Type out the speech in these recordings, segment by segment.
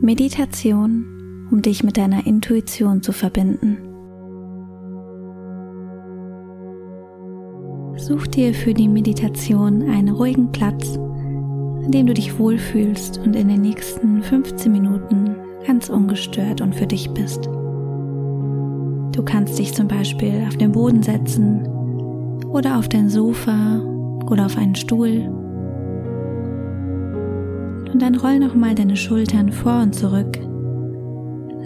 Meditation, um dich mit deiner Intuition zu verbinden. Such dir für die Meditation einen ruhigen Platz, an dem du dich wohlfühlst und in den nächsten 15 Minuten ganz ungestört und für dich bist. Du kannst dich zum Beispiel auf den Boden setzen oder auf dein Sofa oder auf einen Stuhl. Und dann roll nochmal deine Schultern vor und zurück.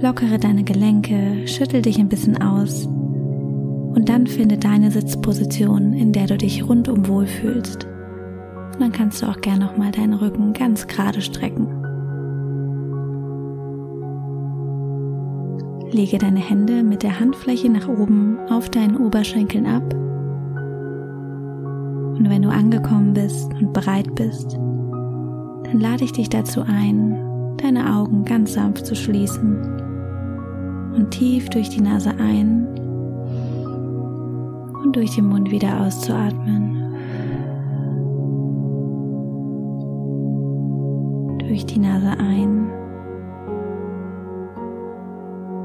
Lockere deine Gelenke, schüttel dich ein bisschen aus und dann finde deine Sitzposition, in der du dich rundum wohlfühlst. Und dann kannst du auch gern nochmal deinen Rücken ganz gerade strecken. Lege deine Hände mit der Handfläche nach oben auf deinen Oberschenkeln ab. Und wenn du angekommen bist und bereit bist, dann lade ich dich dazu ein, deine Augen ganz sanft zu schließen und tief durch die Nase ein und durch den Mund wieder auszuatmen. Durch die Nase ein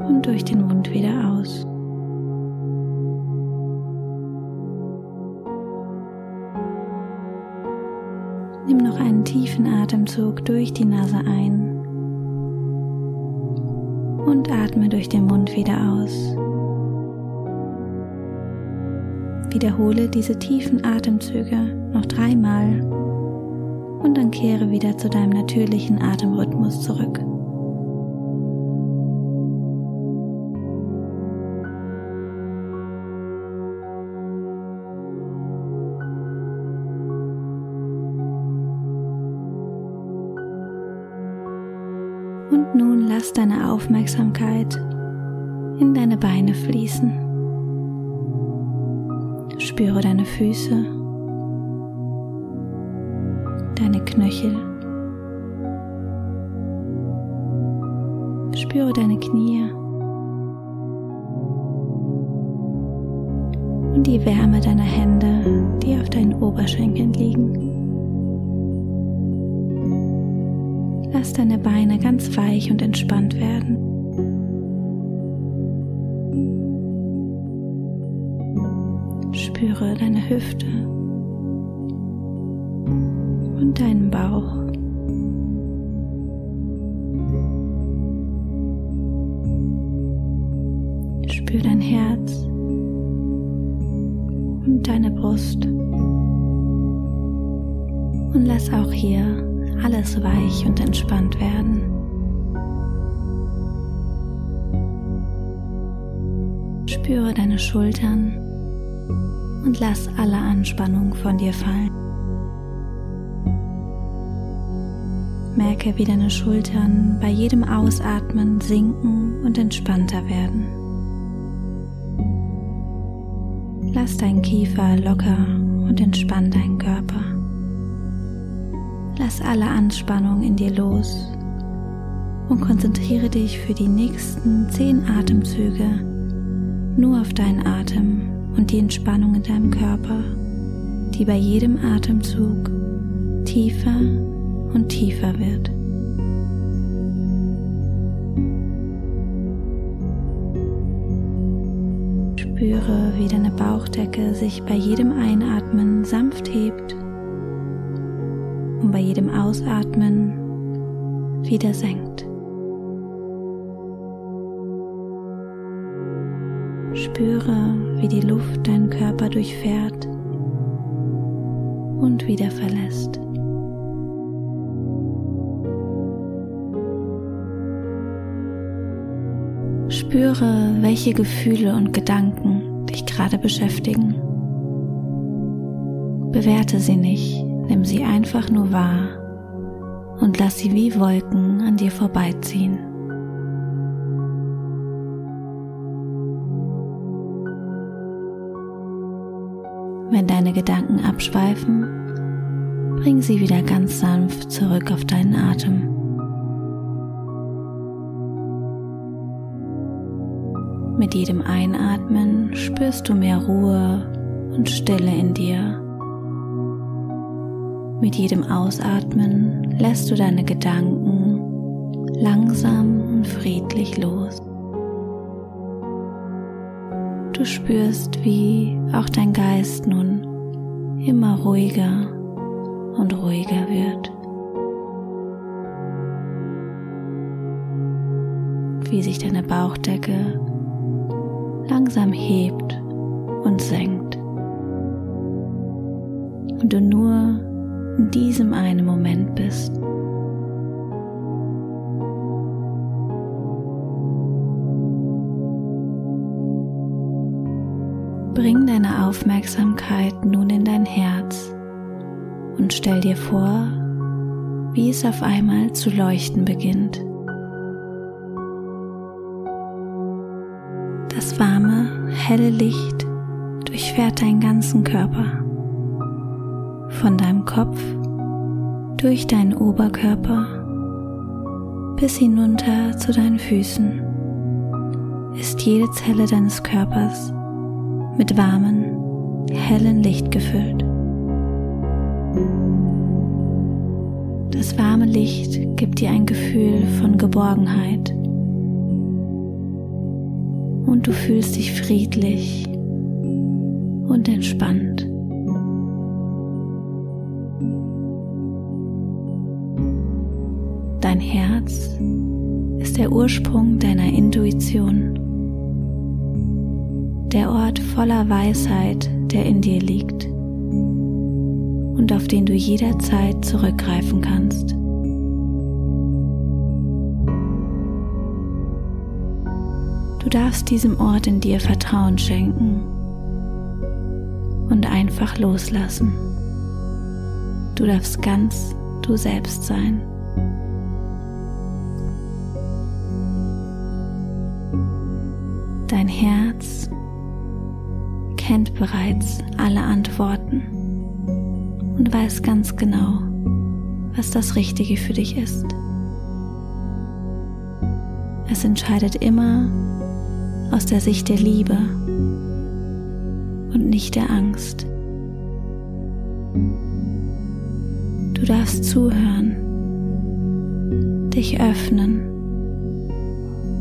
und durch den Mund wieder aus. Tiefen Atemzug durch die Nase ein und atme durch den Mund wieder aus. Wiederhole diese tiefen Atemzüge noch dreimal und dann kehre wieder zu deinem natürlichen Atemrhythmus zurück. Nun lass deine Aufmerksamkeit in deine Beine fließen. Spüre deine Füße, deine Knöchel. Spüre deine Knie und die Wärme deiner Hände, die auf deinen Oberschenkeln liegen. Lass deine Beine ganz weich und entspannt werden. Spüre deine Hüfte und deinen Bauch. Spür dein Herz und deine Brust. Und lass auch hier alles weich und entspannt werden. Spüre deine Schultern und lass alle Anspannung von dir fallen. Merke, wie deine Schultern bei jedem Ausatmen sinken und entspannter werden. Lass deinen Kiefer locker und entspann deinen Körper. Lass alle Anspannung in dir los und konzentriere dich für die nächsten zehn Atemzüge nur auf deinen Atem und die Entspannung in deinem Körper, die bei jedem Atemzug tiefer und tiefer wird. Spüre, wie deine Bauchdecke sich bei jedem Einatmen sanft hebt bei jedem Ausatmen wieder senkt. Spüre, wie die Luft deinen Körper durchfährt und wieder verlässt. Spüre, welche Gefühle und Gedanken dich gerade beschäftigen. Bewerte sie nicht, nimm sie einfach nur wahr und lass sie wie Wolken an dir vorbeiziehen. Wenn deine Gedanken abschweifen, bring sie wieder ganz sanft zurück auf deinen Atem. Mit jedem Einatmen spürst du mehr Ruhe und Stille in dir. Mit jedem Ausatmen lässt du deine Gedanken langsam und friedlich los. Du spürst, wie auch dein Geist nun immer ruhiger und ruhiger wird. Wie sich deine Bauchdecke langsam hebt und senkt. Und du nur in diesem einen Moment bist. Bring deine Aufmerksamkeit nun in dein Herz und stell dir vor, wie es auf einmal zu leuchten beginnt. Das warme, helle Licht durchfährt deinen ganzen Körper. Von deinem Kopf durch deinen Oberkörper bis hinunter zu deinen Füßen ist jede Zelle deines Körpers mit warmem, hellen Licht gefüllt. Das warme Licht gibt dir ein Gefühl von Geborgenheit und du fühlst dich friedlich und entspannt. Herz ist der Ursprung deiner Intuition der Ort voller Weisheit, der in dir liegt und auf den du jederzeit zurückgreifen kannst. Du darfst diesem Ort in dir Vertrauen schenken und einfach loslassen. Du darfst ganz du selbst sein. Dein Herz kennt bereits alle Antworten und weiß ganz genau, was das Richtige für dich ist. Es entscheidet immer aus der Sicht der Liebe und nicht der Angst. Du darfst zuhören, dich öffnen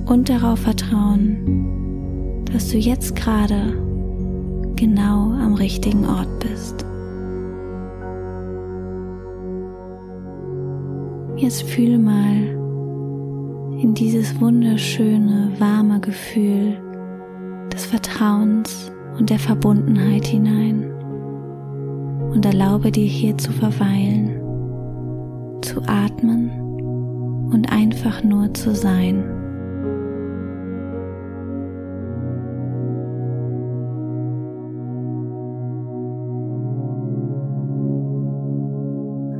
und darauf vertrauen, dass du jetzt gerade genau am richtigen Ort bist. Jetzt fühl mal in dieses wunderschöne, warme Gefühl des Vertrauens und der Verbundenheit hinein und erlaube dir hier zu verweilen, zu atmen und einfach nur zu sein.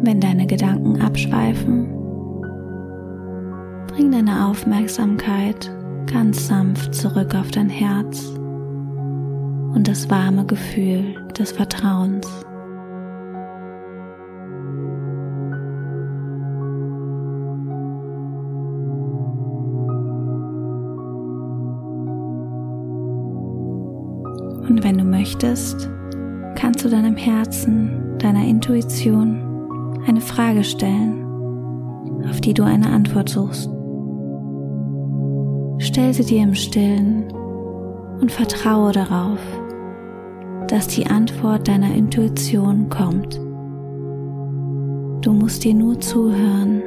Wenn deine Gedanken abschweifen, bring deine Aufmerksamkeit ganz sanft zurück auf dein Herz und das warme Gefühl des Vertrauens. Und wenn du möchtest, kannst du deinem Herzen, deiner Intuition eine Frage stellen, auf die du eine Antwort suchst. Stell sie dir im Stillen und vertraue darauf, dass die Antwort deiner Intuition kommt. Du musst dir nur zuhören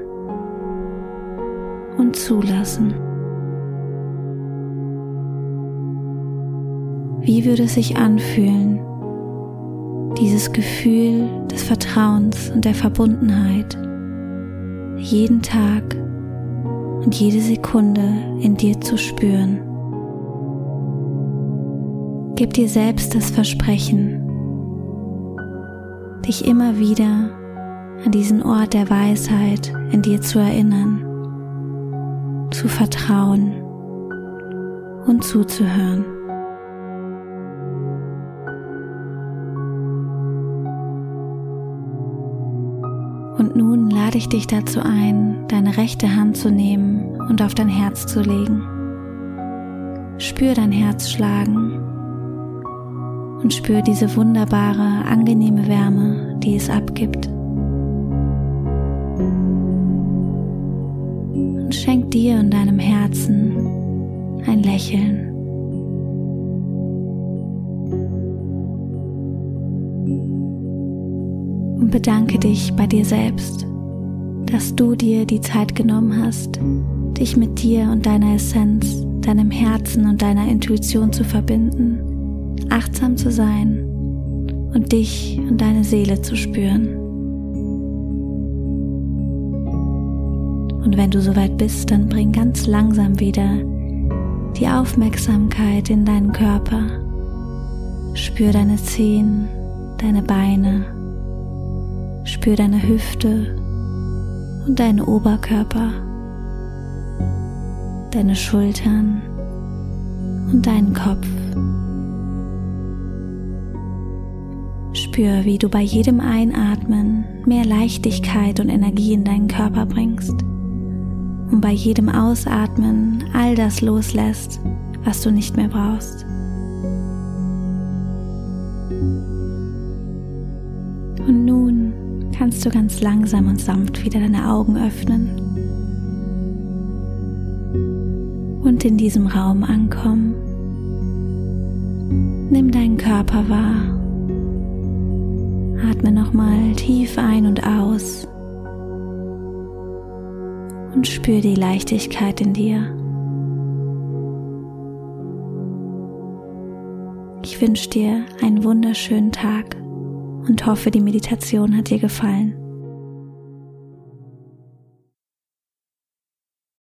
und zulassen. Wie würde es sich anfühlen, dieses Gefühl des Vertrauens und der Verbundenheit jeden Tag und jede Sekunde in dir zu spüren. Gib dir selbst das Versprechen, dich immer wieder an diesen Ort der Weisheit in dir zu erinnern, zu vertrauen und zuzuhören. Lade ich dich dazu ein, deine rechte Hand zu nehmen und auf dein Herz zu legen. Spür dein Herz schlagen und spür diese wunderbare, angenehme Wärme, die es abgibt. und schenk dir und deinem Herzen ein Lächeln. Und bedanke dich bei dir selbst, dass du dir die Zeit genommen hast, dich mit dir und deiner Essenz, deinem Herzen und deiner Intuition zu verbinden, achtsam zu sein und dich und deine Seele zu spüren. Und wenn du soweit bist, dann bring ganz langsam wieder die Aufmerksamkeit in deinen Körper. Spür deine Zehen, deine Beine, spür deine Hüfte und deinen Oberkörper, deine Schultern und deinen Kopf. Spür, wie du bei jedem Einatmen mehr Leichtigkeit und Energie in deinen Körper bringst und bei jedem Ausatmen all das loslässt, was du nicht mehr brauchst. Und nun kannst du ganz langsam und sanft wieder deine Augen öffnen und in diesem Raum ankommen. Nimm deinen Körper wahr. Atme nochmal tief ein und aus und spür die Leichtigkeit in dir. Ich wünsche dir einen wunderschönen Tag und hoffe, die Meditation hat dir gefallen.